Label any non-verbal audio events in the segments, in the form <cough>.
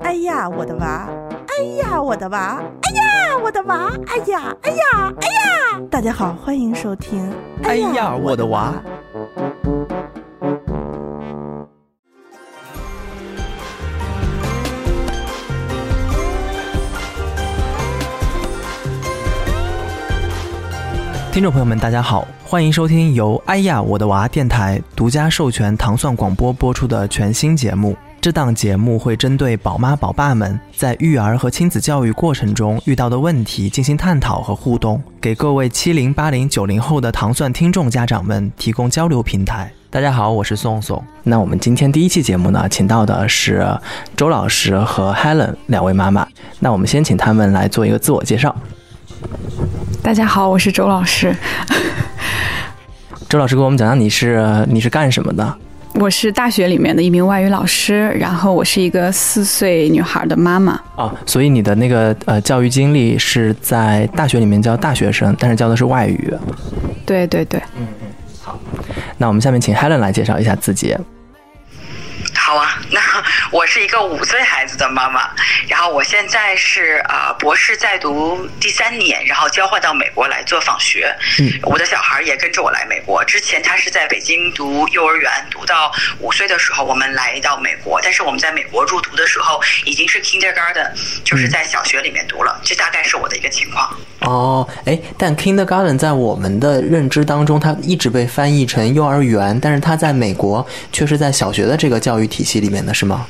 哎呀，我的娃！哎呀，我的娃！哎呀，我的娃！哎呀，哎呀，哎呀！大家好，欢迎收听。哎呀，我的娃！听众朋友们，大家好，欢迎收听由哎呀我的娃电台独家授权糖蒜广播播出的全新节目。这档节目会针对宝妈宝爸们在育儿和亲子教育过程中遇到的问题进行探讨和互动，给各位七零八零九零后的糖蒜听众家长们提供交流平台。大家好，我是宋宋。那我们今天第一期节目呢，请到的是周老师和 Helen 两位妈妈。那我们先请他们来做一个自我介绍。大家好，我是周老师。<laughs> 周老师给我们讲讲你是你是干什么的？我是大学里面的一名外语老师，然后我是一个四岁女孩的妈妈。哦，所以你的那个呃教育经历是在大学里面教大学生，但是教的是外语。对对对。嗯嗯，好。那我们下面请 Helen 来介绍一下自己。好啊，<laughs> 那我是一个五岁孩子的妈妈，然后我现在是呃博士在读第三年，然后交换到美国来做访学。嗯，我的小孩也跟着我来美国。之前他是在北京读幼儿园，读到五岁的时候，我们来到美国。但是我们在美国入读的时候已经是 kindergarten，就是在小学里面读了。这大概是我的一个情况。哦，哎，但 kindergarten 在我们的认知当中，它一直被翻译成幼儿园，但是它在美国却是在小学的这个教育体体系里面的是吗？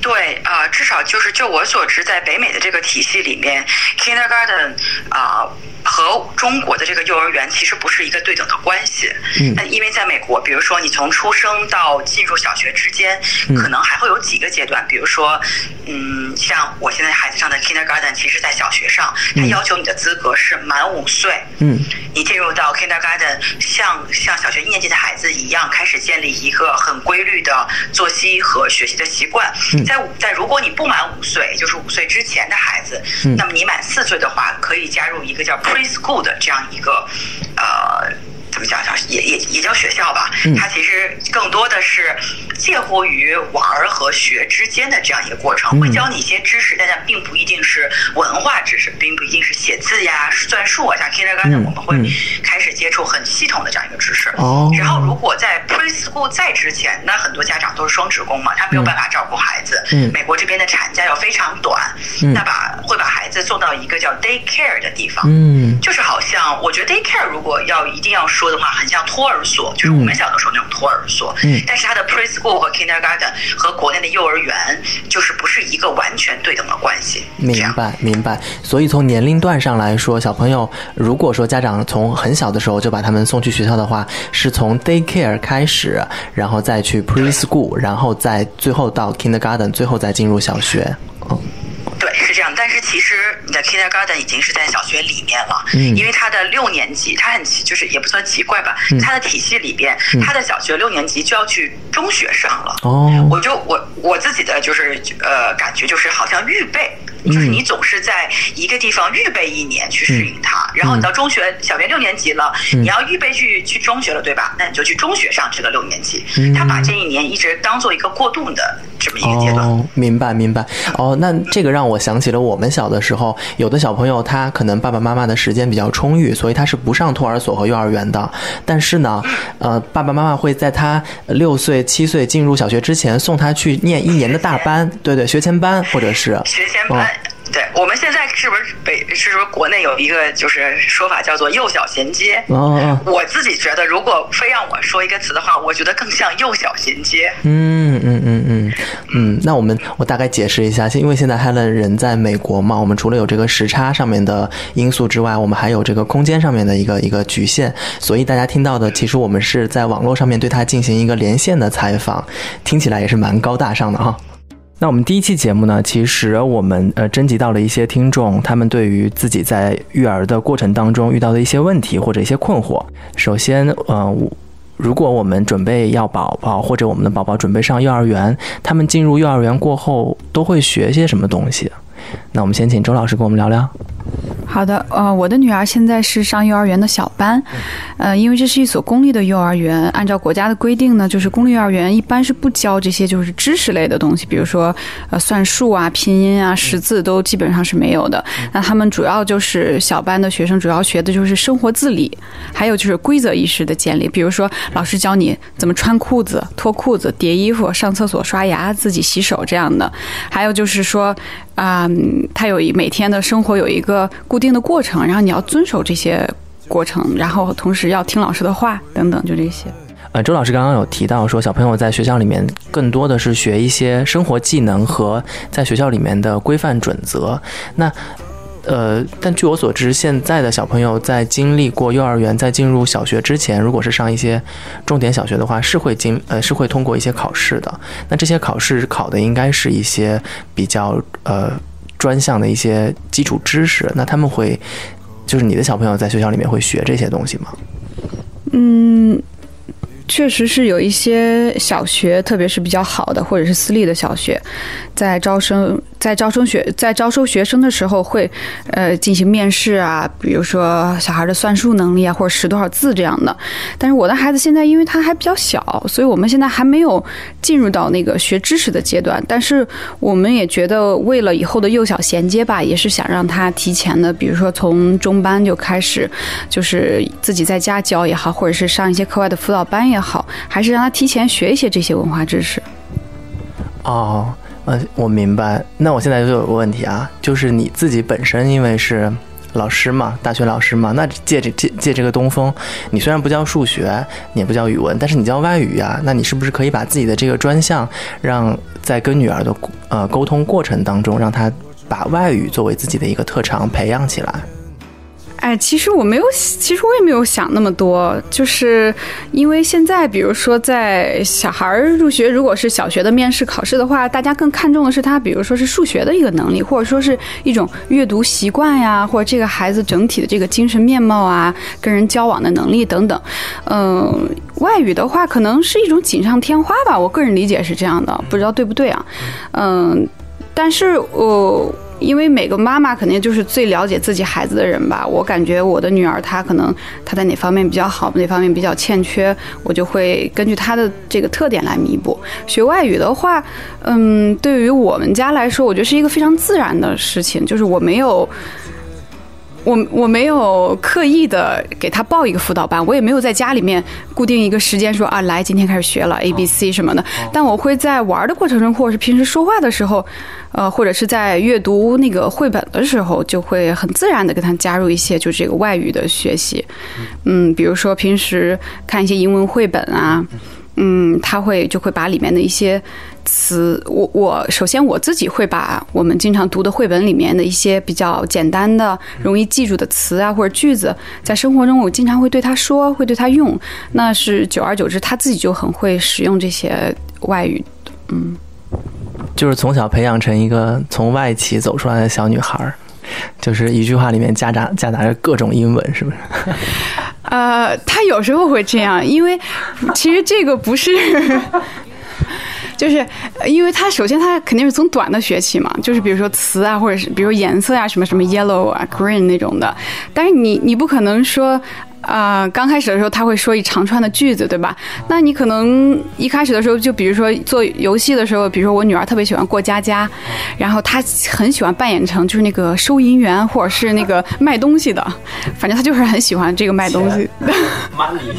对啊，至少就是就我所知，在北美的这个体系里面，kindergarten 啊。和中国的这个幼儿园其实不是一个对等的关系。嗯。那因为在美国，比如说你从出生到进入小学之间，可能还会有几个阶段。比如说，嗯，像我现在孩子上的 kindergarten，其实在小学上，他要求你的资格是满五岁。嗯。你进入到 kindergarten，像像小学一年级的孩子一样，开始建立一个很规律的作息和学习的习惯。在在如果你不满五岁，就是五岁之前的孩子，那么你满四岁的话，可以加入一个叫 preschool 的这样一个，呃。怎么讲讲也也也叫学校吧，它其实更多的是介乎于玩儿和学之间的这样一个过程，会教你一些知识，但它并不一定是文化知识，并不一定是写字呀、算术啊。像 kindergarten 我们会开始接触很系统的这样一个知识。哦然后如果在 preschool 在之前，那很多家长都是双职工嘛，他没有办法照顾孩子。美国这边的产假又非常短，那把会把孩子送到一个叫 daycare 的地方，就是好像我觉得 daycare 如果要一定要说。的话很像托儿所，就是我们小的时候那种托儿所。嗯，但是它的 preschool 和 kindergarten 和国内的幼儿园就是不是一个完全对等的关系。明白，明白。所以从年龄段上来说，小朋友如果说家长从很小的时候就把他们送去学校的话，是从 daycare 开始，然后再去 preschool，然后再最后到 kindergarten，最后再进入小学。嗯。对，是这样。但是其实你的 kindergarten 已经是在小学里面了，嗯，因为他的六年级，他很奇，就是也不算奇怪吧，他的体系里边，他的小学六年级就要去中学上了。哦，我就我我自己的就是呃感觉就是好像预备。就是你总是在一个地方预备一年去适应它，然后你到中学小学六年级了，你要预备去去中学了，对吧？那你就去中学上这个六年级。他把这一年一直当做一个过渡的这么一个阶段。哦，明白明白。哦，那这个让我想起了我们小的时候，有的小朋友他可能爸爸妈妈的时间比较充裕，所以他是不上托儿所和幼儿园的。但是呢，呃，爸爸妈妈会在他六岁七岁进入小学之前送他去念一年的大班，对对，学前班或者是学前班。对，我们现在是不是北？是不是国内有一个就是说法叫做幼小衔接？哦，我自己觉得，如果非让我说一个词的话，我觉得更像幼小衔接。嗯嗯嗯嗯嗯。那我们我大概解释一下，因为现在 Helen 人在美国嘛，我们除了有这个时差上面的因素之外，我们还有这个空间上面的一个一个局限，所以大家听到的，其实我们是在网络上面对他进行一个连线的采访，听起来也是蛮高大上的哈。那我们第一期节目呢，其实我们呃征集到了一些听众，他们对于自己在育儿的过程当中遇到的一些问题或者一些困惑。首先，呃，如果我们准备要宝宝或者我们的宝宝准备上幼儿园，他们进入幼儿园过后都会学些什么东西？那我们先请周老师跟我们聊聊。好的，呃，我的女儿现在是上幼儿园的小班，呃，因为这是一所公立的幼儿园，按照国家的规定呢，就是公立幼儿园一般是不教这些就是知识类的东西，比如说呃算术啊、拼音啊、识字都基本上是没有的。那他们主要就是小班的学生主要学的就是生活自理，还有就是规则意识的建立，比如说老师教你怎么穿裤子、脱裤子、叠衣服、上厕所、刷牙、自己洗手这样的，还有就是说。啊，他有一每天的生活有一个固定的过程，然后你要遵守这些过程，然后同时要听老师的话等等，就这些。呃，周老师刚刚有提到说，小朋友在学校里面更多的是学一些生活技能和在学校里面的规范准则。那呃，但据我所知，现在的小朋友在经历过幼儿园，在进入小学之前，如果是上一些重点小学的话，是会经呃是会通过一些考试的。那这些考试考的应该是一些比较呃专项的一些基础知识。那他们会就是你的小朋友在学校里面会学这些东西吗？嗯。确实是有一些小学，特别是比较好的或者是私立的小学，在招生在招生学在招收学生的时候会，呃进行面试啊，比如说小孩的算术能力啊，或者识多少字这样的。但是我的孩子现在因为他还比较小，所以我们现在还没有进入到那个学知识的阶段。但是我们也觉得为了以后的幼小衔接吧，也是想让他提前的，比如说从中班就开始，就是自己在家教也好，或者是上一些课外的辅导班也。好，还是让他提前学一些这些文化知识。哦，呃，我明白。那我现在就有个问题啊，就是你自己本身因为是老师嘛，大学老师嘛，那借这借借这个东风，你虽然不教数学，你也不教语文，但是你教外语呀，那你是不是可以把自己的这个专项，让在跟女儿的呃沟通过程当中，让她把外语作为自己的一个特长培养起来？哎，其实我没有，其实我也没有想那么多，就是因为现在，比如说在小孩入学，如果是小学的面试考试的话，大家更看重的是他，比如说是数学的一个能力，或者说是一种阅读习惯呀，或者这个孩子整体的这个精神面貌啊，跟人交往的能力等等。嗯，外语的话，可能是一种锦上添花吧，我个人理解是这样的，不知道对不对啊？嗯，但是我。因为每个妈妈肯定就是最了解自己孩子的人吧。我感觉我的女儿她可能她在哪方面比较好，哪方面比较欠缺，我就会根据她的这个特点来弥补。学外语的话，嗯，对于我们家来说，我觉得是一个非常自然的事情，就是我没有。我我没有刻意的给他报一个辅导班，我也没有在家里面固定一个时间说啊，来今天开始学了 A B C 什么的。但我会在玩的过程中，或者是平时说话的时候，呃，或者是在阅读那个绘本的时候，就会很自然的给他加入一些就这个外语的学习。嗯，比如说平时看一些英文绘本啊。嗯，他会就会把里面的一些词，我我首先我自己会把我们经常读的绘本里面的一些比较简单的、容易记住的词啊或者句子，在生活中我经常会对他说，会对他用。那是久而久之，他自己就很会使用这些外语。嗯，就是从小培养成一个从外企走出来的小女孩儿，就是一句话里面夹杂夹杂着各种英文，是不是？<laughs> 呃，他有时候会这样，因为其实这个不是，<laughs> 就是因为他首先他肯定是从短的学起嘛，就是比如说词啊，或者是比如颜色啊，什么什么 yellow 啊，green 那种的，但是你你不可能说。啊，刚开始的时候他会说一长串的句子，对吧？那你可能一开始的时候，就比如说做游戏的时候，比如说我女儿特别喜欢过家家，然后她很喜欢扮演成就是那个收银员或者是那个卖东西的，反正她就是很喜欢这个卖东西。money。<laughs>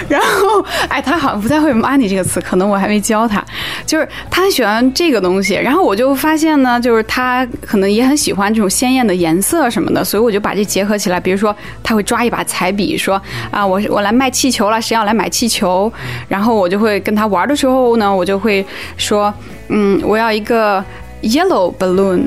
<laughs> 然后，哎，她好像不太会 money 这个词，可能我还没教她。就是她很喜欢这个东西，然后我就发现呢，就是她可能也很喜欢这种鲜艳的颜色什么的，所以我就把这结合起来，比如说她会抓一把彩笔。比说啊，我我来卖气球了，谁要来买气球？然后我就会跟他玩的时候呢，我就会说，嗯，我要一个 yellow balloon。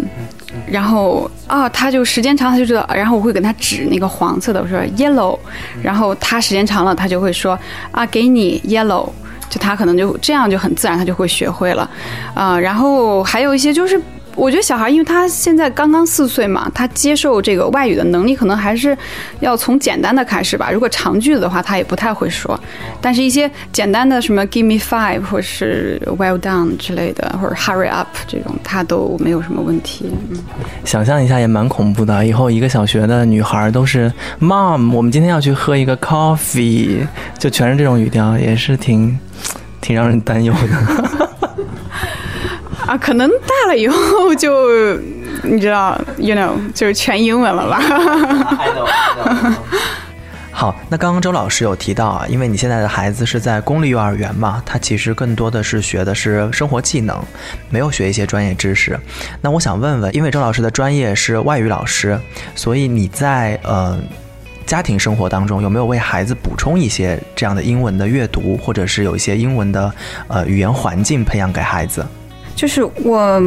然后啊，他就时间长他就知道。然后我会给他指那个黄色的，我说 yellow。然后他时间长了，他就会说啊，给你 yellow。就他可能就这样就很自然，他就会学会了。啊，然后还有一些就是。我觉得小孩，因为他现在刚刚四岁嘛，他接受这个外语的能力可能还是要从简单的开始吧。如果长句子的话，他也不太会说。但是，一些简单的什么 “give me five” 或是 “well done” 之类的，或者 “hurry up” 这种，他都没有什么问题。嗯，想象一下也蛮恐怖的，以后一个小学的女孩都是 “mom”，我们今天要去喝一个 coffee，就全是这种语调，也是挺挺让人担忧的。啊，可能大了以后就，你知道，you know，就是全英文了吧？<laughs> 好，那刚刚周老师有提到啊，因为你现在的孩子是在公立幼儿园嘛，他其实更多的是学的是生活技能，没有学一些专业知识。那我想问问，因为周老师的专业是外语老师，所以你在呃家庭生活当中有没有为孩子补充一些这样的英文的阅读，或者是有一些英文的呃语言环境培养给孩子？就是我，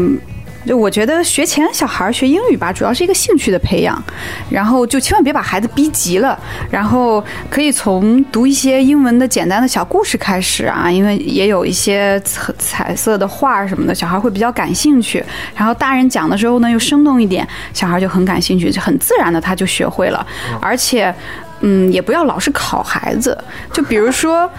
就我觉得学前小孩学英语吧，主要是一个兴趣的培养，然后就千万别把孩子逼急了，然后可以从读一些英文的简单的小故事开始啊，因为也有一些彩彩色的画什么的，小孩会比较感兴趣。然后大人讲的时候呢，又生动一点，小孩就很感兴趣，就很自然的他就学会了。而且，嗯，也不要老是考孩子，就比如说。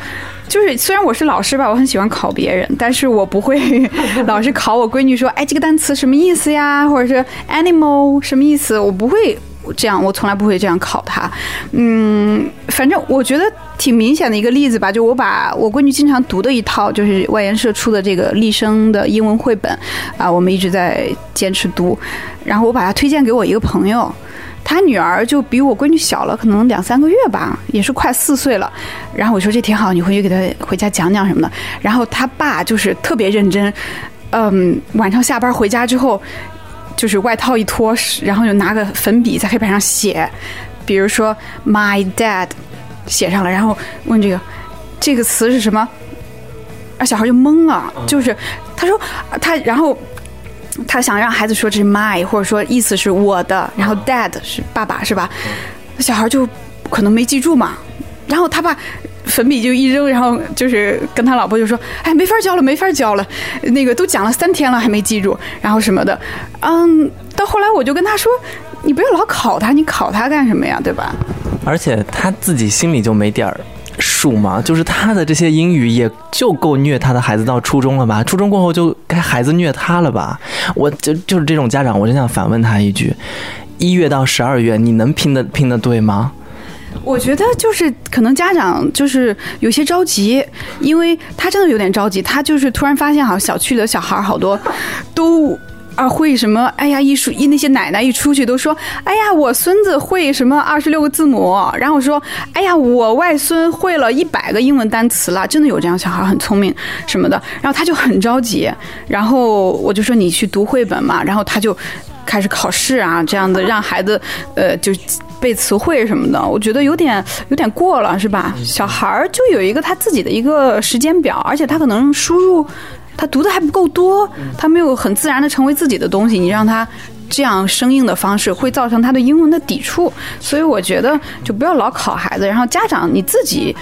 就是虽然我是老师吧，我很喜欢考别人，但是我不会 <laughs> 老是考我闺女说，哎，这个单词什么意思呀？或者是 animal 什么意思？我不会这样，我从来不会这样考她。嗯，反正我觉得挺明显的一个例子吧，就我把我闺女经常读的一套，就是外研社出的这个立生的英文绘本，啊，我们一直在坚持读，然后我把它推荐给我一个朋友。他女儿就比我闺女小了，可能两三个月吧，也是快四岁了。然后我说这挺好，你回去给他回家讲讲什么的。然后他爸就是特别认真，嗯，晚上下班回家之后，就是外套一脱，然后就拿个粉笔在黑板上写，比如说 my dad，写上了，然后问这个这个词是什么，啊，小孩就懵了，就是他说他然后。他想让孩子说这是 my，或者说意思是我的，然后 dad 是爸爸是吧？小孩就可能没记住嘛。然后他把粉笔就一扔，然后就是跟他老婆就说：“哎，没法教了，没法教了，那个都讲了三天了还没记住，然后什么的。”嗯，到后来我就跟他说：“你不要老考他，你考他干什么呀？对吧？”而且他自己心里就没底儿。数嘛，就是他的这些英语也就够虐他的孩子到初中了吧？初中过后就该孩子虐他了吧？我就就是这种家长，我真想反问他一句：一月到十二月，你能拼的拼的对吗？我觉得就是可能家长就是有些着急，因为他真的有点着急，他就是突然发现好像小区里的小孩好多都。啊，会什么？哎呀，一出一那些奶奶一出去都说，哎呀，我孙子会什么二十六个字母，然后说，哎呀，我外孙会了一百个英文单词了，真的有这样小孩很聪明什么的，然后他就很着急，然后我就说你去读绘本嘛，然后他就开始考试啊，这样的让孩子呃就背词汇什么的，我觉得有点有点过了，是吧？小孩儿就有一个他自己的一个时间表，而且他可能输入。他读的还不够多，他没有很自然的成为自己的东西。你让他这样生硬的方式，会造成他对英文的抵触。所以我觉得就不要老考孩子，然后家长你自己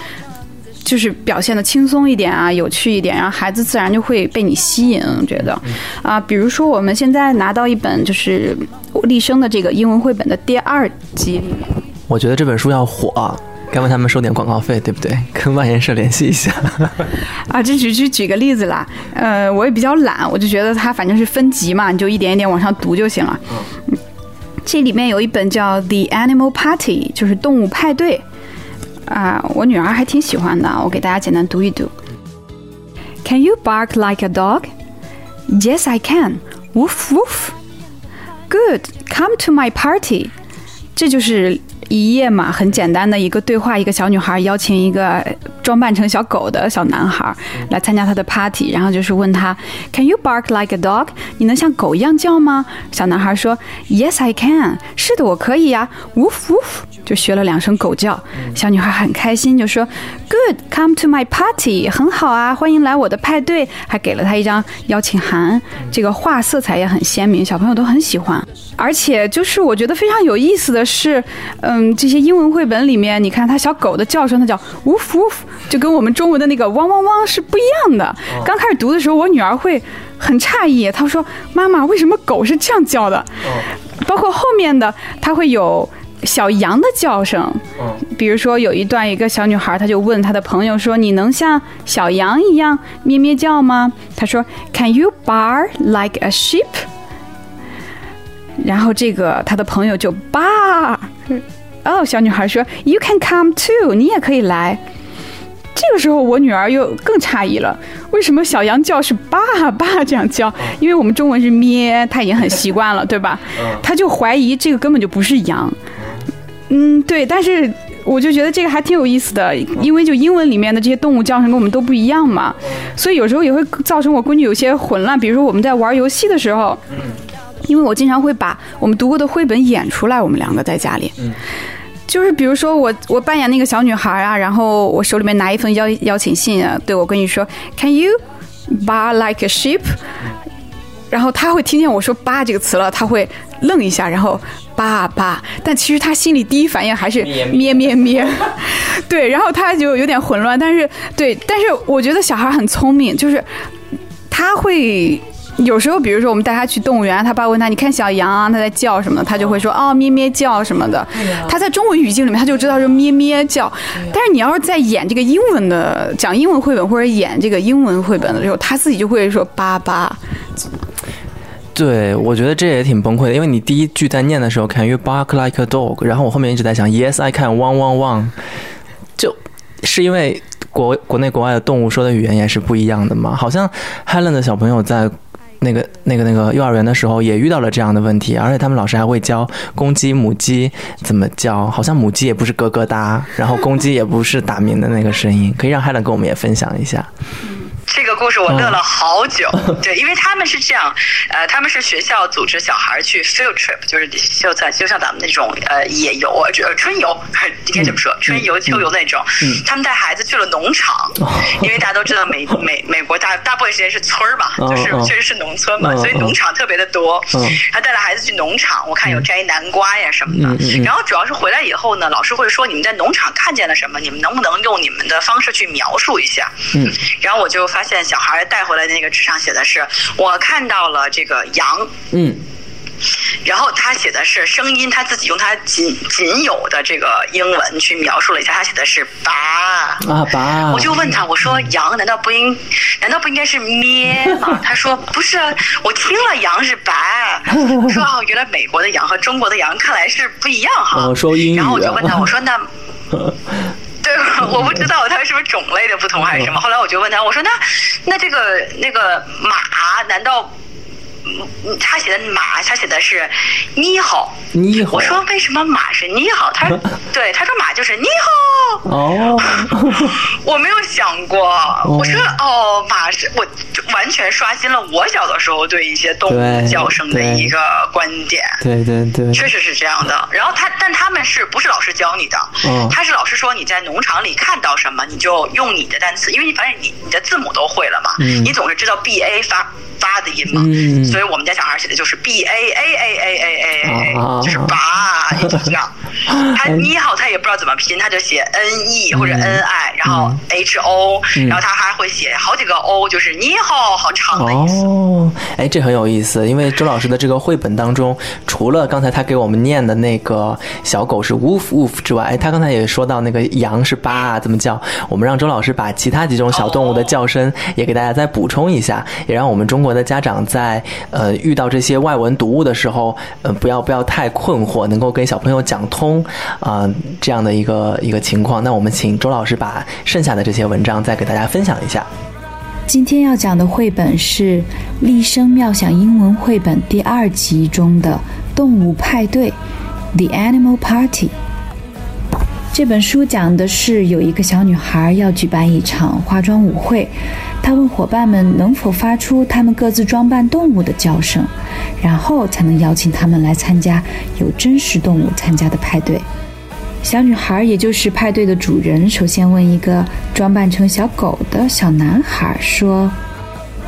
就是表现的轻松一点啊，有趣一点，然后孩子自然就会被你吸引。我觉得啊，比如说我们现在拿到一本就是立生的这个英文绘本的第二集里面，我觉得这本书要火。该问他们收点广告费，对不对？<laughs> 跟万言社联系一下。<laughs> 啊，这只是举个例子啦。呃，我也比较懒，我就觉得它反正是分级嘛，你就一点一点往上读就行了。嗯。这里面有一本叫《The Animal Party》，就是动物派对。啊，我女儿还挺喜欢的，我给大家简单读一读。Can you bark like a dog? Yes, I can. Woof woof. Good. Come to my party. 这就是。一页嘛，很简单的一个对话，一个小女孩邀请一个装扮成小狗的小男孩来参加他的 party，然后就是问他，Can you bark like a dog？你能像狗一样叫吗？小男孩说，Yes I can。是的，我可以呀。Woof woof，就学了两声狗叫。小女孩很开心，就说，Good，come to my party，很好啊，欢迎来我的派对，还给了他一张邀请函。这个画色彩也很鲜明，小朋友都很喜欢。而且就是我觉得非常有意思的是，嗯，这些英文绘本里面，你看他小狗的叫声，它叫 woof woof，就跟我们中文的那个汪汪汪是不一样的。刚开始读的时候，我女儿会很诧异，她说：“妈妈，为什么狗是这样叫的？”包括后面的，它会有小羊的叫声。比如说有一段，一个小女孩，她就问她的朋友说：“你能像小羊一样咩咩叫吗？”她说：“Can you bark like a sheep？” 然后这个她的朋友就 bar，哦，小女孩说：“You can come too，你也可以来。”这个时候，我女儿又更诧异了，为什么小羊叫是“爸爸”这样叫？因为我们中文是咩，她已经很习惯了，对吧？她就怀疑这个根本就不是羊。嗯，对，但是我就觉得这个还挺有意思的，因为就英文里面的这些动物叫声跟我们都不一样嘛，所以有时候也会造成我闺女有些混乱。比如说我们在玩游戏的时候，因为我经常会把我们读过的绘本演出来，我们两个在家里。就是比如说我我扮演那个小女孩啊，然后我手里面拿一份邀邀请信啊，对我闺女说，Can you bar like a sheep？然后她会听见我说“吧”这个词了，她会愣一下，然后“爸爸”，但其实她心里第一反应还是咩咩咩，<laughs> 对，然后她就有点混乱，但是对，但是我觉得小孩很聪明，就是他会。有时候，比如说我们带他去动物园，他爸问他：“你看小羊啊，它在叫什么？”他就会说：“哦，咩咩叫什么的。”他在中文语境里面，他就知道是咩咩叫。但是你要是在演这个英文的讲英文绘本或者演这个英文绘本的时候，他自己就会说“爸爸”。对，我觉得这也挺崩溃的，因为你第一句在念的时候，“Can you bark like a dog？” 然后我后面一直在想，“Yes, I can。”汪汪汪，就是因为国国内国外的动物说的语言也是不一样的嘛。好像 Helen 的小朋友在。那个、那个、那个幼儿园的时候也遇到了这样的问题，而且他们老师还会教公鸡、母鸡怎么叫，好像母鸡也不是咯咯哒，然后公鸡也不是打鸣的那个声音，可以让 Helen 跟我们也分享一下。这个故事我乐了好久，<laughs> 对，因为他们是这样，呃，他们是学校组织小孩去 field trip，就是就在就像咱们那种呃野游啊，呃春游，<laughs> 应该这么说？春游、秋游那种。他们带孩子去了农场，因为大家都知道美 <laughs> 美美国大大部分时间是村儿嘛，就是确实是农村嘛，所以农场特别的多。他带了孩子去农场，我看有摘南瓜呀什么的。然后主要是回来以后呢，老师会说你们在农场看见了什么？你们能不能用你们的方式去描述一下？嗯，然后我就发。现小孩带回来的那个纸上写的是，我看到了这个羊，嗯，然后他写的是声音，他自己用他仅仅有的这个英文去描述了一下，他写的是拔啊拔，我就问他，我说羊难道不应难道不应该是咩吗？他说不是，我听了羊是白，<laughs> 我说哦，原来美国的羊和中国的羊看来是不一样哈，说英语，然后我就问他，我说那。<laughs> <laughs> 对，<laughs> 我不知道它是不是种类的不同还是什么。后来我就问他，我说那那这个那个马难道？他写的马，他写的是你好，你好。我说为什么马是你好？他说对他说马就是你好。哦，我没有想过。我说哦，马是我完全刷新了我小的时候对一些动物叫声的一个观点。对对对，确实是这样的。然后他，但他们是不是老师教你的？他是老师说你在农场里看到什么，你就用你的单词，因为你反正你你的字母都会了嘛，你总是知道 B A 发。发的音嘛，所以我们家小孩写的就是 b a a a a a a a，就是拔，这样。他你 <laughs> 好，他也不知道怎么拼，他就写 n e 或者 n i，然后 h o，然后他还会写好几个 o，就是你好，好长的意思。哦，哎，这很有意思，因为周老师的这个绘本当中，除了刚才他给我们念的那个小狗是 woof woof 之外，哎，他刚才也说到那个羊是叭怎么叫，我们让周老师把其他几种小动物的叫声也给大家再补充一下，也让我们中国的家长在呃遇到这些外文读物的时候，呃不要不要太困惑，能够跟小朋友讲通啊这样的一个一个情况。那我们请周老师把剩下的这些文章再给大家分享一下。今天要讲的绘本是《立声妙想英文绘本》第二集中的《动物派对》（The Animal Party）。这本书讲的是有一个小女孩要举办一场化妆舞会，他问伙伴们能否发出他们各自装扮动物的叫声，然后才能邀请他们来参加有真实动物参加的派对。小女孩，也就是派对的主人，首先问一个装扮成小狗的小男孩说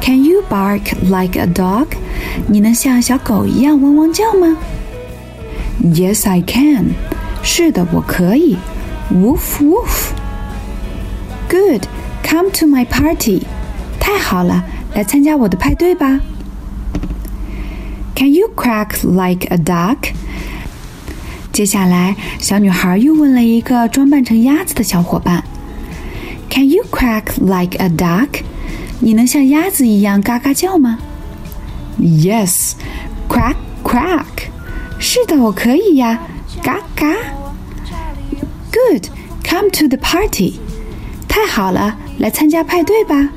：“Can you bark like a dog？你能像小狗一样汪汪叫吗？”“Yes, I can。”是的，我可以。Woof woof. Good. Come to my party. 太好了，来参加我的派对吧。Can you quack like a duck？接下来，小女孩又问了一个装扮成鸭子的小伙伴：“Can you quack like a duck？” 你能像鸭子一样嘎嘎叫吗？Yes，quack quack。是的，我可以呀，嘎嘎。Good，come to the party。太好了，来参加派对吧。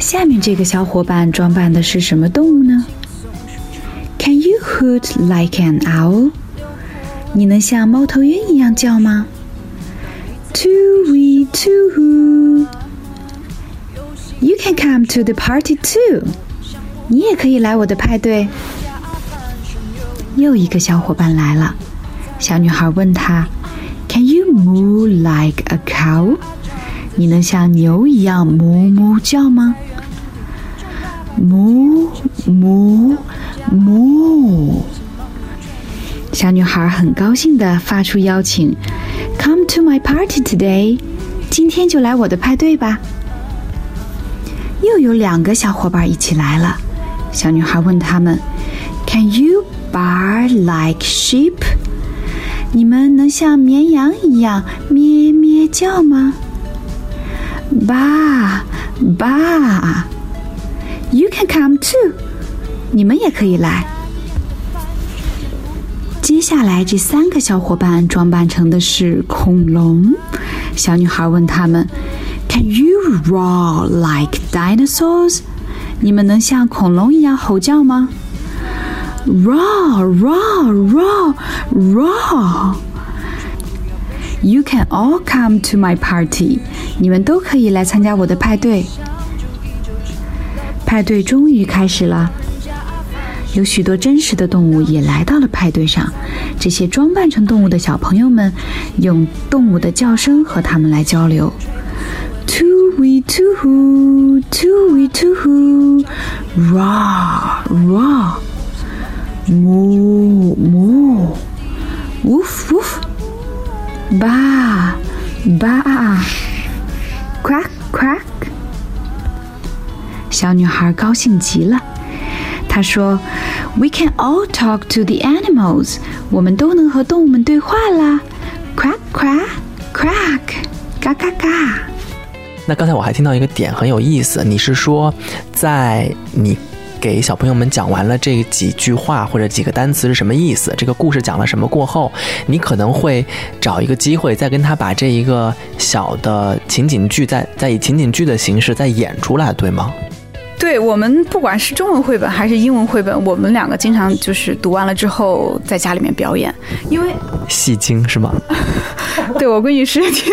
下面这个小伙伴装扮的是什么动物呢？Can you hoot like an owl？你能像猫头鹰一样叫吗？Too wee too hoo。You can come to the party too。你也可以来我的派对。又一个小伙伴来了，小女孩问他：Can you moo like a cow？你能像牛一样哞哞叫吗？ 哞哞。哞。小女孩很高兴地发出邀请：“Come to my party today，今天就来我的派对吧。”又有两个小伙伴一起来了。小女孩问他们：“Can you bar like sheep？你们能像绵羊一样咩咩叫吗？”“Bar bar。”“You can come too。”你们也可以来。接下来，这三个小伙伴装扮成的是恐龙。小女孩问他们：“Can you roar like dinosaurs？” 你们能像恐龙一样吼叫吗？“Roar, roar, roar, roar！” You can all come to my party。你们都可以来参加我的派对。 派对终于开始了。有许多真实的动物也来到了派对上，这些装扮成动物的小朋友们用动物的叫声和他们来交流。Too wee too hoo, too wee too hoo, raw raw, moo moo, woof woof, ba ba，crack crack。小女孩高兴极了。她说：“We can all talk to the animals。我们都能和动物们对话啦！Crack crack crack，嘎嘎嘎。”那刚才我还听到一个点很有意思，你是说，在你给小朋友们讲完了这几句话或者几个单词是什么意思，这个故事讲了什么过后，你可能会找一个机会再跟他把这一个小的情景剧再再以情景剧的形式再演出来，对吗？对我们不管是中文绘本还是英文绘本，我们两个经常就是读完了之后在家里面表演，因为戏精是吗？<laughs> 对我闺女是挺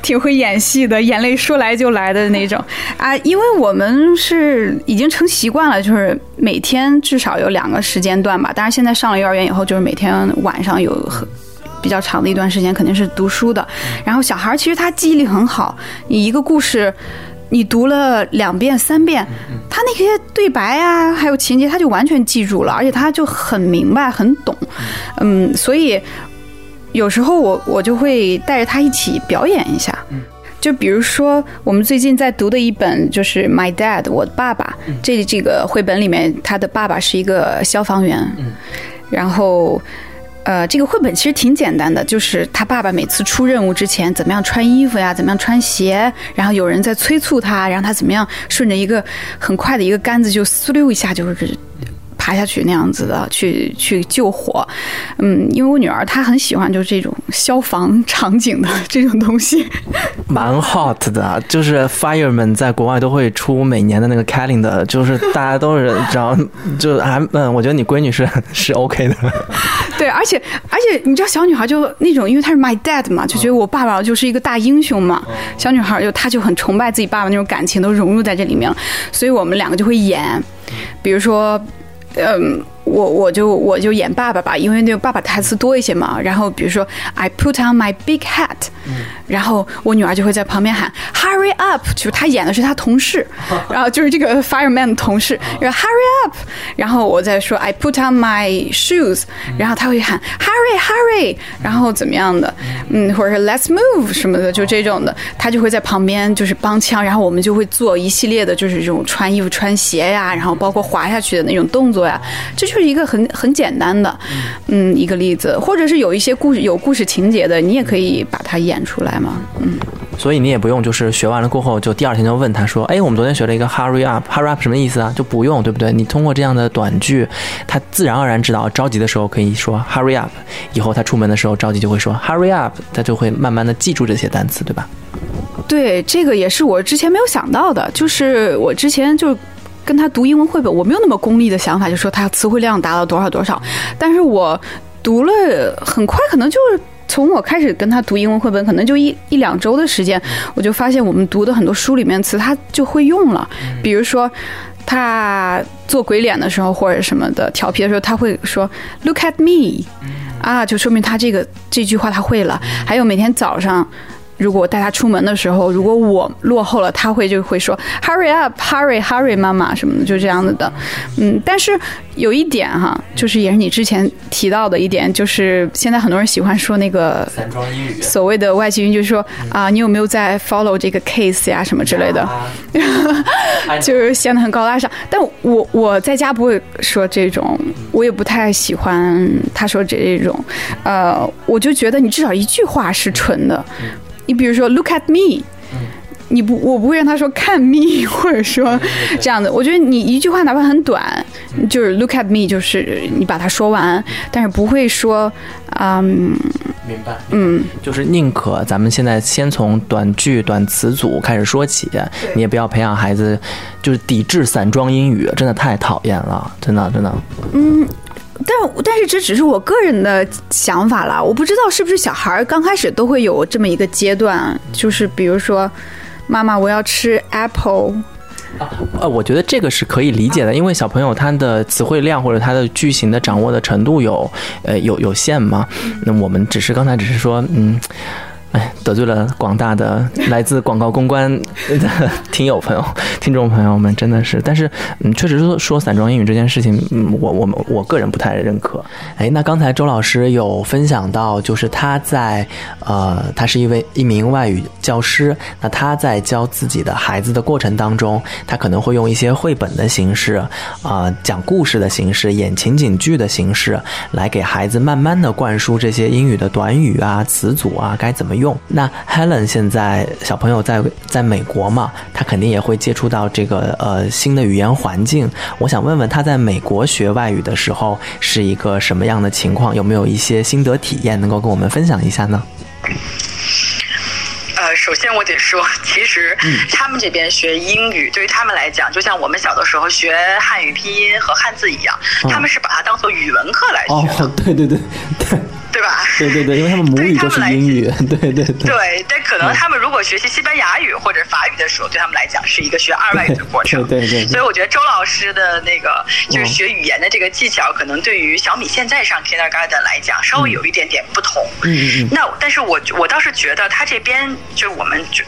挺会演戏的，眼泪说来就来的那种啊。因为我们是已经成习惯了，就是每天至少有两个时间段吧。当然现在上了幼儿园以后，就是每天晚上有很比较长的一段时间肯定是读书的。然后小孩其实他记忆力很好，你一个故事。你读了两遍、三遍，他那些对白啊，还有情节，他就完全记住了，而且他就很明白、很懂。嗯，所以有时候我我就会带着他一起表演一下。就比如说，我们最近在读的一本就是《My Dad》，我的爸爸。这这个绘本里面，他的爸爸是一个消防员。然后。呃，这个绘本其实挺简单的，就是他爸爸每次出任务之前怎么样穿衣服呀，怎么样穿鞋，然后有人在催促他，然后他怎么样顺着一个很快的一个杆子就嗖溜一下就是。爬下去那样子的去去救火，嗯，因为我女儿她很喜欢就是这种消防场景的 <laughs> 这种东西，蛮 hot 的。就是 fireman 在国外都会出每年的那个 calendar，就是大家都是知道，就还嗯，我觉得你闺女是是 OK 的。<laughs> 对，而且而且你知道小女孩就那种，因为她是 my dad 嘛，就觉得我爸爸就是一个大英雄嘛。小女孩就她就很崇拜自己爸爸那种感情都融入在这里面，所以我们两个就会演，比如说。嗯，我我就我就演爸爸吧，因为那个爸爸台词多一些嘛。然后比如说 I put on my big hat，、然后我女儿就会在旁边喊 Hurry up，就是她演的是她同事，<laughs> 然后就是这个 fireman 的同事，然后 Hurry up，然后我再说 I put on my shoes，然后她会喊 Hurry Hurry，然后怎么样的，嗯，或者是 Let's move 什么的，就这种的，她就会在旁边就是帮腔，然后我们就会做一系列的，就是这种穿衣服、穿鞋呀，然后包括滑下去的那种动作呀，这就是一个很很简单的，嗯，一个例子，或者是有一些故事有故事情节的，你也可以把它演出来嘛，嗯。所以你也不用就是学完了过后，就第二天就问他说：“哎，我们昨天学了一个 hurry up，hurry up 什么意思啊？”就不用，对不对？你通过这样的短句，他自然而然知道着急的时候可以说 hurry up，以后他出门的时候着急就会说 hurry up，他就会慢慢的记住这些单词，对吧？对，这个也是我之前没有想到的，就是我之前就跟他读英文绘本，我没有那么功利的想法，就说他词汇量达到多少多少，但是我读了很快，可能就是。从我开始跟他读英文绘本，可能就一一两周的时间，我就发现我们读的很多书里面词他就会用了，比如说他做鬼脸的时候或者什么的调皮的时候，他会说 “Look at me”，啊，就说明他这个这句话他会了。还有每天早上。如果我带他出门的时候，如果我落后了，他会就会说 “Hurry up, hurry, hurry，妈妈”什么的，就这样子的。嗯，但是有一点哈，就是也是你之前提到的一点，就是现在很多人喜欢说那个散装英语，所谓的外籍英语，就是说啊，你有没有在 follow 这个 case 呀，什么之类的，<laughs> 就是显得很高大上。但我我在家不会说这种，我也不太喜欢他说这种。呃，我就觉得你至少一句话是纯的。你比如说，look at me，你不，我不会让他说看 me，<laughs> 或者说这样子。我觉得你一句话哪怕很短，就是 look at me，就是你把它说完，但是不会说，嗯，明白，嗯，就是宁可咱们现在先从短句、短词组开始说起，你也不要培养孩子就是抵制散装英语，真的太讨厌了，真的真的。嗯。但但是这只是我个人的想法啦，我不知道是不是小孩刚开始都会有这么一个阶段，就是比如说，妈妈我要吃 apple。呃，我觉得这个是可以理解的，因为小朋友他的词汇量或者他的句型的掌握的程度有呃有有限嘛，那我们只是刚才只是说嗯。哎，得罪了广大的来自广告公关的听友朋友、听众朋友们，真的是。但是，嗯，确实说说散装英语这件事情，嗯，我我们我个人不太认可。哎，那刚才周老师有分享到，就是他在呃，他是一位一名外语教师，那他在教自己的孩子的过程当中，他可能会用一些绘本的形式，啊，讲故事的形式，演情景剧的形式，来给孩子慢慢的灌输这些英语的短语啊、词组啊该怎么用。用那 Helen 现在小朋友在在美国嘛，他肯定也会接触到这个呃新的语言环境。我想问问他在美国学外语的时候是一个什么样的情况？有没有一些心得体验能够跟我们分享一下呢？呃，首先我得说，<laughs> 其实他们这边学英语对于他们来讲，就像我们小的时候学汉语拼音和汉字一样，他们是把它当做语文课来学的。哦，<laughs> 对对对对。对吧？<laughs> 对对对，因为他们母语就是英语，对对对。对，但可能他们如果学习西班牙语或者法语的时候，对他们来讲是一个学二外语的过程。对对。所以我觉得周老师的那个就是学语言的这个技巧，可能对于小米现在上 Kindergarten 来讲，稍微有一点点不同。嗯嗯嗯。那但是我我倒是觉得他这边就是我们就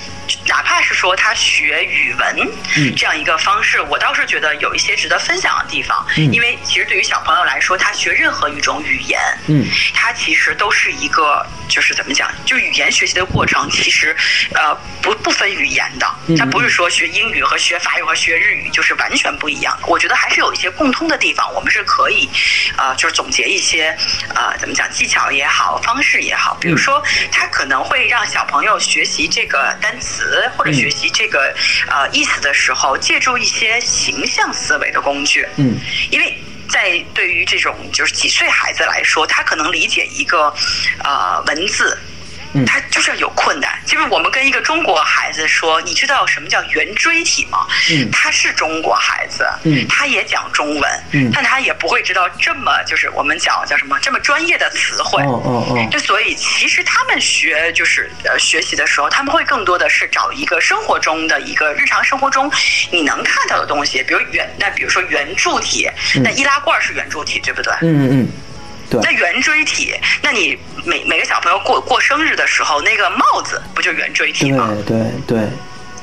哪怕是说他学语文这样一个方式，我倒是觉得有一些值得分享的地方。嗯。因为其实对于小朋友来说，他学任何一种语言，嗯，他其实都是一个。就是怎么讲，就语言学习的过程，其实呃不不分语言的，他不是说学英语和学法语和学日语就是完全不一样。我觉得还是有一些共通的地方，我们是可以呃就是总结一些呃怎么讲技巧也好，方式也好，比如说他可能会让小朋友学习这个单词或者学习这个呃意思的时候，借助一些形象思维的工具，嗯，因为。在对于这种就是几岁孩子来说，他可能理解一个呃文字，他就是要有困难。就是我们跟一个中国孩子说，你知道什么叫圆锥体吗？嗯他是中国孩子，嗯他也讲中文，嗯但他也不会知道这么就是我们讲叫什么这么专业的词汇。哦哦哦，就所以，其实他们学就是呃学习的时候，他们会更多的是找一个生活中的一个日常生活中你能看到的东西，比如圆，那比如说圆柱体，那易拉罐是圆柱体，对不对？嗯嗯嗯，对。那圆锥体，那你每每个小朋友过过生日的时候，那个帽子不就圆锥体吗？对对对，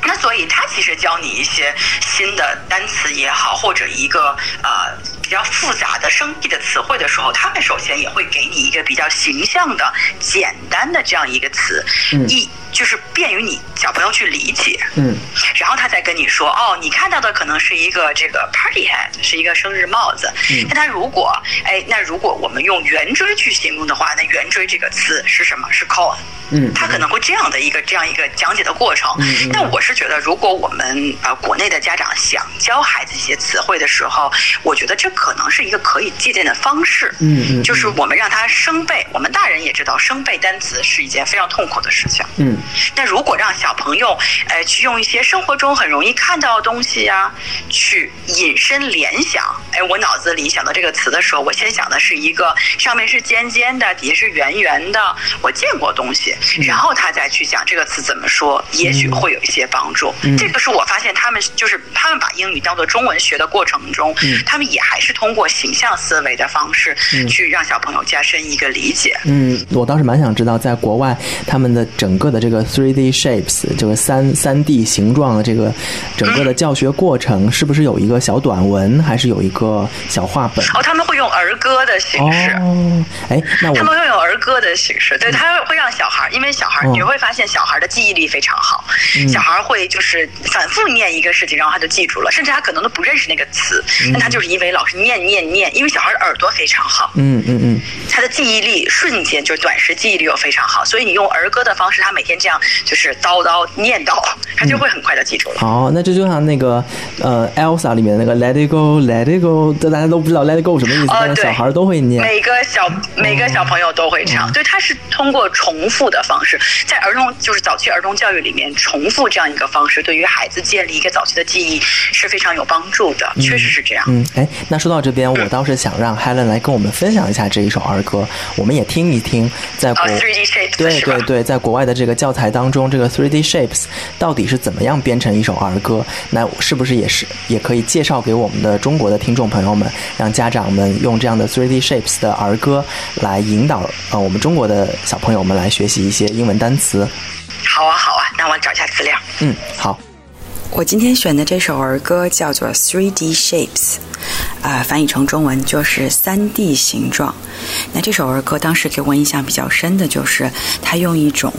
那所以他其实教你一些新的单词也好，或者一个呃比较复杂的生僻的词汇的时候，他们首先也会给你一个比较形象的、简单的这样一个词，嗯。一就是便于你小朋友去理解。嗯然后他再跟你说，哦，你看到的可能是一个这个 party hat，是一个生日帽子。嗯那他如果，哎，那如果我们用圆锥去形容的话，那圆锥这个词是什么？是 cone。嗯，他可能会这样的一个这样一个讲解的过程。嗯嗯但我是觉得，如果我们呃国内的家长想教孩子一些词汇的时候，我觉得这可能是一个可以借鉴的方式。嗯嗯就是我们让他生背，我们大人也知道生背单词是一件非常痛苦的事情。嗯但如果让小朋友，呃，去用一些生活中很容易看到的东西呀、去引申联想，哎，我脑子里想到这个词的时候，我先想的是一个上面是尖尖的，底下是圆圆的，我见过东西，然后他再去讲这个词怎么说，也许会有一些帮助。嗯这个是我发现他们就是他们把英语当做中文学的过程中，嗯他们也还是通过形象思维的方式、去让小朋友加深一个理解。嗯，我倒是蛮想知道，在国外他们的整个的这个 three D shapes 这个三三 D 形状的这个整个的教学过程，是不是有一个小短文，还是有一个小画本？哦，他们会用儿歌的形式。哦，哎，那我他们会用儿歌的形式，对，他会让小孩，因为小孩嗯你会发现小孩的记忆力非常好，小孩会就是反复念一个事情，然后他就记住了，甚至他可能都不认识那个词，但他就是因为老是念念念，因为小孩的耳朵非常好，嗯嗯嗯，他的记忆力瞬间就是短时记忆力又非常好，所以你用儿歌的方式，他每天这样就是叨叨念叨，他就会很快的记住了。好，那这就像那个呃 Elsa 里面那个 Let it go，Let it go，大家都不知道 Let it go 什么意思，但是小孩都会念。每个小每个小朋友都会唱，对，他是通过重复的方式，在儿童就是早期儿童教育里面，重复这样一个方式，对于孩子建立一个早期的记忆是非常有帮助的，确实是这样。嗯，哎，那说到这边，我倒是想让 Helen 来跟我们分享一下这一首儿歌，我们也听一听，在国、呃，3D shapes 对对对，在国外的这个教材当中，这个 Three D Shapes 到底是怎么样编成一首儿歌？那是不是也是也可以介绍给我们的中国的听众朋友们，让家长们用这样的 Three D Shapes 的儿歌来引导呃我们中国的小朋友们来学习一些英文单词？好啊，好啊，那我找一下资料。嗯，好，我今天选的这首儿歌叫做《Three D Shapes》，啊、翻译成中文就是三 D 形状。那这首儿歌当时给我印象比较深的就是，它用一种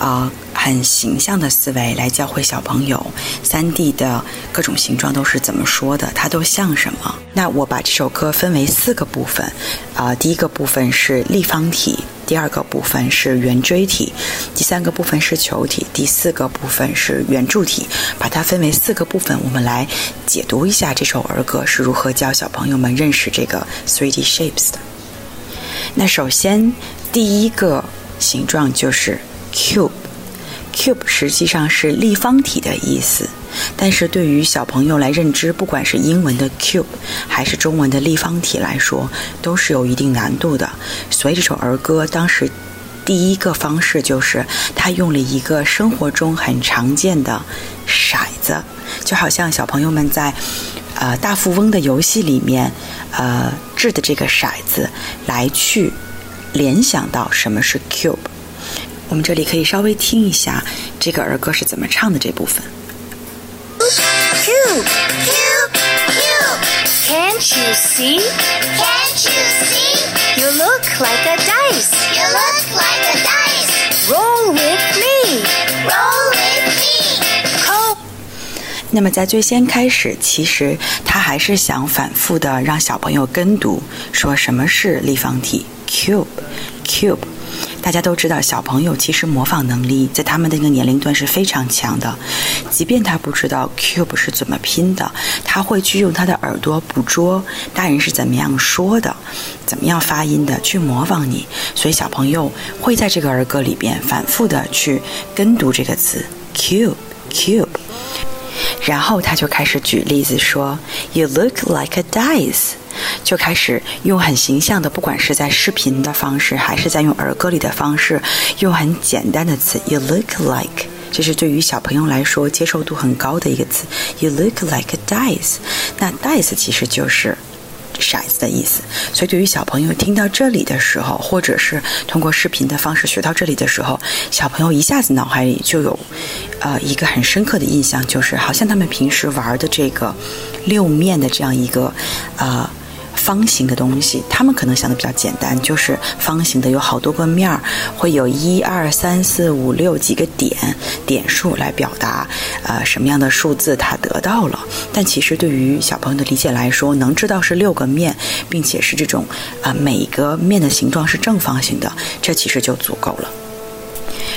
啊、很形象的思维来教会小朋友三 D 的各种形状都是怎么说的，它都像什么。那我把这首歌分为四个部分，啊、第一个部分是立方体。第二个部分是圆锥体，第三个部分是球体，第四个部分是圆柱体。把它分为四个部分，我们来解读一下这首儿歌是如何教小朋友们认识这个 three D shapes 的。那首先，第一个形状就是 cube。cube 实际上是立方体的意思，但是对于小朋友来认知，不管是英文的 cube 还是中文的立方体来说，都是有一定难度的。所以这首儿歌当时第一个方式就是，他用了一个生活中很常见的骰子，就好像小朋友们在呃大富翁的游戏里面呃掷的这个骰子来去联想到什么是 cube。我们这里可以稍微听一下这个儿歌是怎么唱的这部分。Cube, cube, cube. Can't you see? Can't you see? You look like a dice. You look like a dice. Roll with me. Roll with me. Co- 那么在最先开始，其实他还是想反复的让小朋友跟读，说什么是立方体 cube cube。 大家都知道，小朋友其实模仿能力在他们那个年龄段是非常强的。即便他不知道 cube 是怎么拼的，他会去用他的耳朵捕捉大人是怎么样说的，怎么样发音的，去模仿你。所以小朋友会在这个儿歌里边反复的去跟读这个词 cube cube。然后他就开始举例子说：“You look like a dice。”就开始用很形象的，不管是在视频的方式，还是在用儿歌里的方式，用很简单的词，“You look like”，这是对于小朋友来说接受度很高的一个词，“You look like a dice”。那 dice 其实就是骰子的意思，所以对于小朋友听到这里的时候，或者是通过视频的方式学到这里的时候，小朋友一下子脑海里就有，呃，一个很深刻的印象，就是好像他们平时玩的这个六面的这样一个，呃。方形的东西，他们可能想的比较简单，就是方形的有好多个面儿，会有一二三四五六几个点点数来表达，呃，什么样的数字他得到了。但其实对于小朋友的理解来说，能知道是六个面，并且是这种啊每个面的形状是正方形的，这其实就足够了。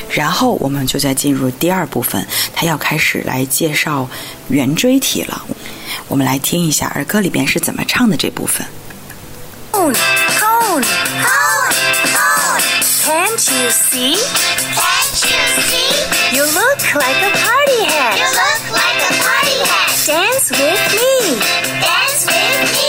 然后我们就在进入第二部分，他要开始来介绍圆锥体了。我们来听一下儿歌里边是怎么唱的这部分。Cone, cone, cone, cone. Can't you see? Can't you see? You look like a party hat. You look like a party hat. Dance with me. Dance with me.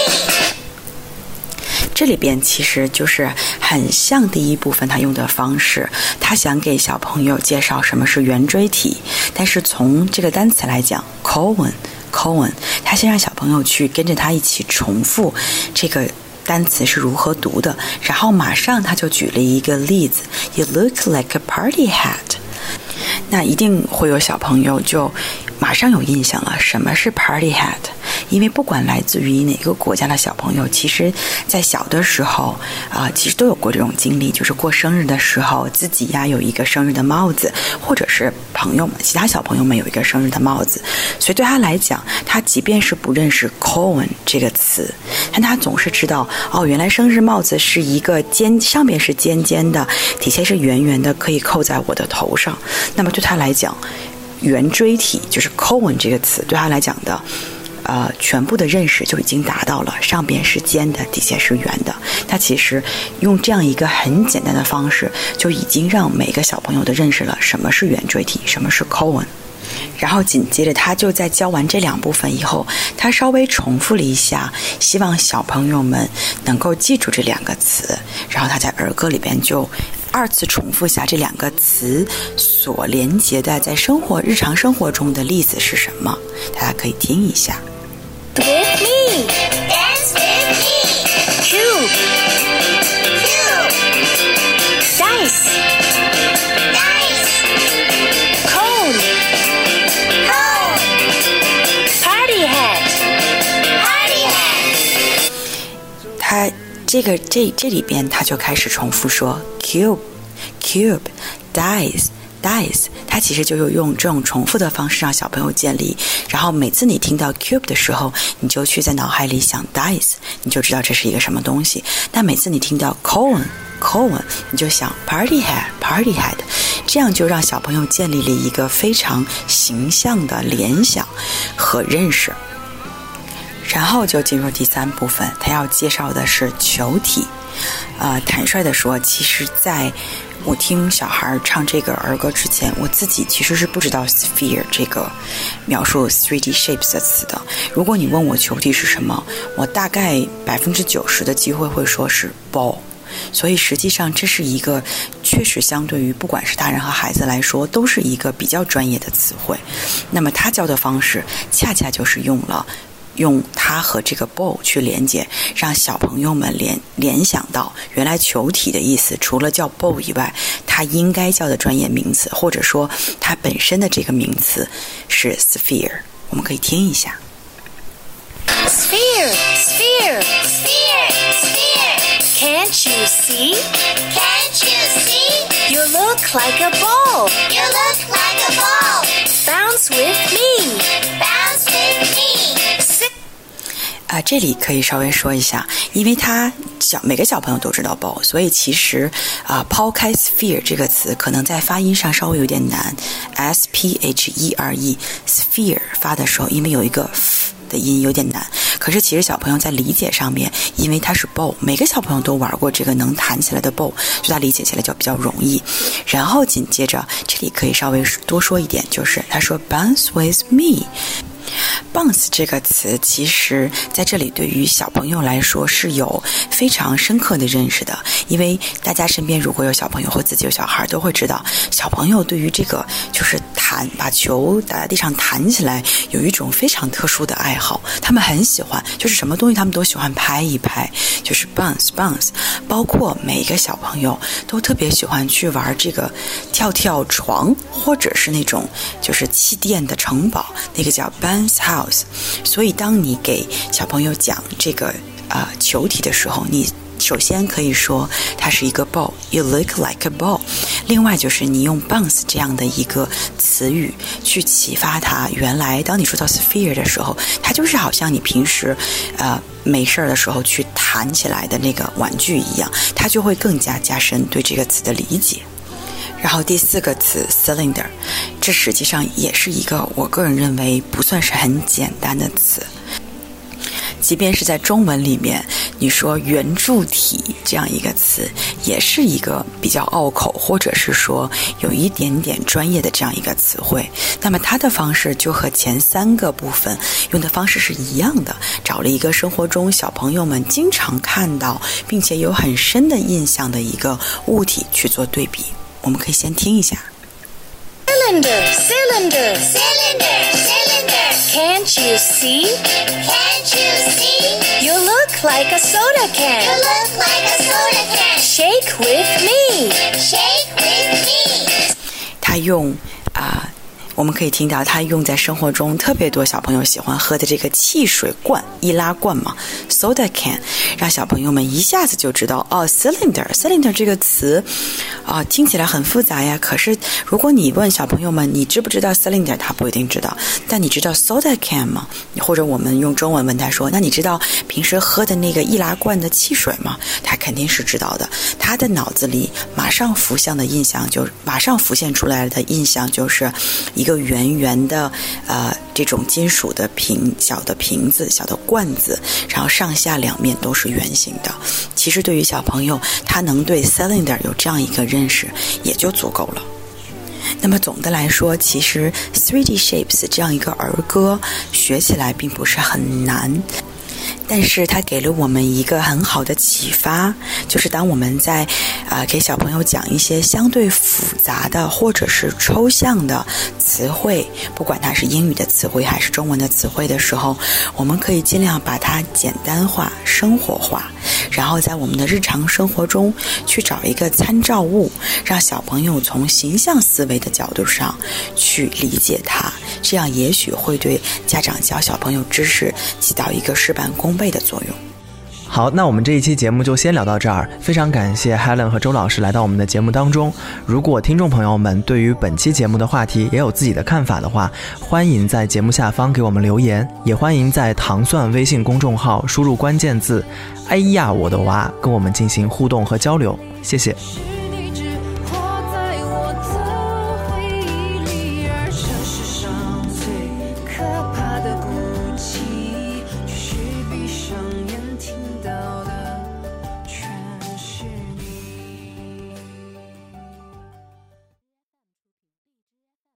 这里边其实就是很像第一部分他用的方式，他想给小朋友介绍什么是圆锥体，但是从这个单词来讲，cone。Cohen，他先让小朋友去跟着他一起重复这个 单词是如何读的，然后马上他就举了一个例子：You look like a party hat。那一定会有小朋友就马上有印象了，什么是 party hat？因为不管来自于哪个国家的小朋友，其实，在小的时候啊，其实都有过这种经历，就是过生日的时候，自己呀有一个生日的帽子，或者是朋友们、其他小朋友们有一个生日的帽子。所以对他来讲，他即便是不认识 cone 这个词，但他总是知道哦，原来生日帽子是一个尖，上面是尖尖的，底下是圆圆的，可以扣在我的头上。那么对他来讲，圆锥体就是 cone 这个词，对他来讲的。呃，全部的认识就已经达到了，上边是尖的，底下是圆的。他其实用这样一个很简单的方式，就已经让每个小朋友都认识了什么是圆锥体，什么是 cone。然后紧接着，他就在教完这两部分以后，他稍微重复了一下，希望小朋友们能够记住这两个词。然后他在儿歌里边就二次重复下这两个词所连接的在生活日常生活中的例子是什么，大家可以听一下。With me. Dance with me. Cube. Cube. Dice. Dice. 这个这这里边他就开始重复说 cube cube dice dice，他其实就是用这种重复的方式让小朋友建立。然后每次你听到 cube 的时候，你就去在脑海里想 dice，你就知道这是一个什么东西。但每次你听到 cone cone，你就想 party hat party hat，这样就让小朋友建立了一个非常形象的联想和认识。然后就进入第三部分，他要介绍的是球体。呃，坦率的说，其实在我听小孩唱这个儿歌之前，我自己其实是不知道 sphere 这个描述 3D shapes 的词的。如果你问我球体是什么，我大概百分之九十的机会会说是 ball。所以实际上这是一个确实相对于不管是大人和孩子来说，都是一个比较专业的词汇。那么他教的方式，恰恰就是用了。用它和这个 ball 去连接，让小朋友们联联想到，原来球体的意思除了叫 ball 以外，它应该叫的专业名词，或者说它本身的这个名词是 sphere。我们可以听一下。Sphere, sphere, sphere, sphere. Can't you see? Can't you see? You look like a ball. You look like a ball. Bounce with me. Bounce with me. 啊，这里可以稍微说一下，因为他小每个小朋友都知道 ball，所以其实啊，抛开 sphere 这个词，可能在发音上稍微有点难。s p h e r e sphere 发的时候，因为有一个的音有点难。可是其实小朋友在理解上面，因为它是 ball，每个小朋友都玩过这个能弹起来的 ball，所以他理解起来就比较容易。然后紧接着这里可以稍微多说一点，就是他说 bounce with me。Bounce 这个词，其实在这里对于小朋友来说是有非常深刻的认识的，因为大家身边如果有小朋友或自己有小孩，都会知道，小朋友对于这个就是弹把球打在地上弹起来，有一种非常特殊的爱好，他们很喜欢，就是什么东西他们都喜欢拍一拍，就是 bounce bounce，包括每一个小朋友都特别喜欢去玩这个跳跳床，或者是那种就是气垫的城堡，那个叫 bounce house。所以，当你给小朋友讲这个啊、呃、球体的时候，你首先可以说它是一个 ball，you look like a ball。另外就是你用 bounce 这样的一个词语去启发他，原来当你说到 sphere 的时候，它就是好像你平时呃没事儿的时候去弹起来的那个玩具一样，他就会更加加深对这个词的理解。然后第四个词 cylinder，这实际上也是一个我个人认为不算是很简单的词。即便是在中文里面，你说圆柱体这样一个词，也是一个比较拗口，或者是说有一点点专业的这样一个词汇。那么它的方式就和前三个部分用的方式是一样的，找了一个生活中小朋友们经常看到，并且有很深的印象的一个物体去做对比。我们可以先听一下。 Cylinder, cylinder, cylinder, cylinder. Can't you see? Can't you see? You look like a soda can. You look like a soda can. Shake with me. Shake with me. 他用啊、 我们可以听到他用在生活中特别多小朋友喜欢喝的这个汽水罐、易拉罐嘛，soda can，让小朋友们一下子就知道哦，cylinder，cylinder 这个词啊、听起来很复杂呀。可是如果你问小朋友们，你知不知道 cylinder，他不一定知道。但你知道 soda can 吗？或者我们用中文问他说，那你知道平时喝的那个易拉罐的汽水吗？他肯定是知道的。他的脑子里马上浮现的印象就马上浮现出来的印象就是一个个圆圆的呃这种金属的瓶小的瓶子小的罐子，然后上下两面都是圆形的。其实对于小朋友，他能对 cylinder 有这样一个认识也就足够了。那么总的来说，其实 Three D Shapes 这样一个儿歌学起来并不是很难。但是它给了我们一个很好的启发，就是当我们在啊、呃给小朋友讲一些相对复杂的或者是抽象的词汇，不管它是英语的词汇还是中文的词汇的时候，我们可以尽量把它简单化、生活化，然后在我们的日常生活中去找一个参照物，让小朋友从形象思维的角度上去理解它，这样也许会对家长教小朋友知识起到一个事半功倍的作用。好，那我们这一期节目就先聊到这儿。非常感谢 Helen 和周老师来到我们的节目当中。如果听众朋友们对于本期节目的话题也有自己的看法的话，欢迎在节目下方给我们留言，也欢迎在糖蒜微信公众号输入关键字“哎呀我的娃”跟我们进行互动和交流。谢谢。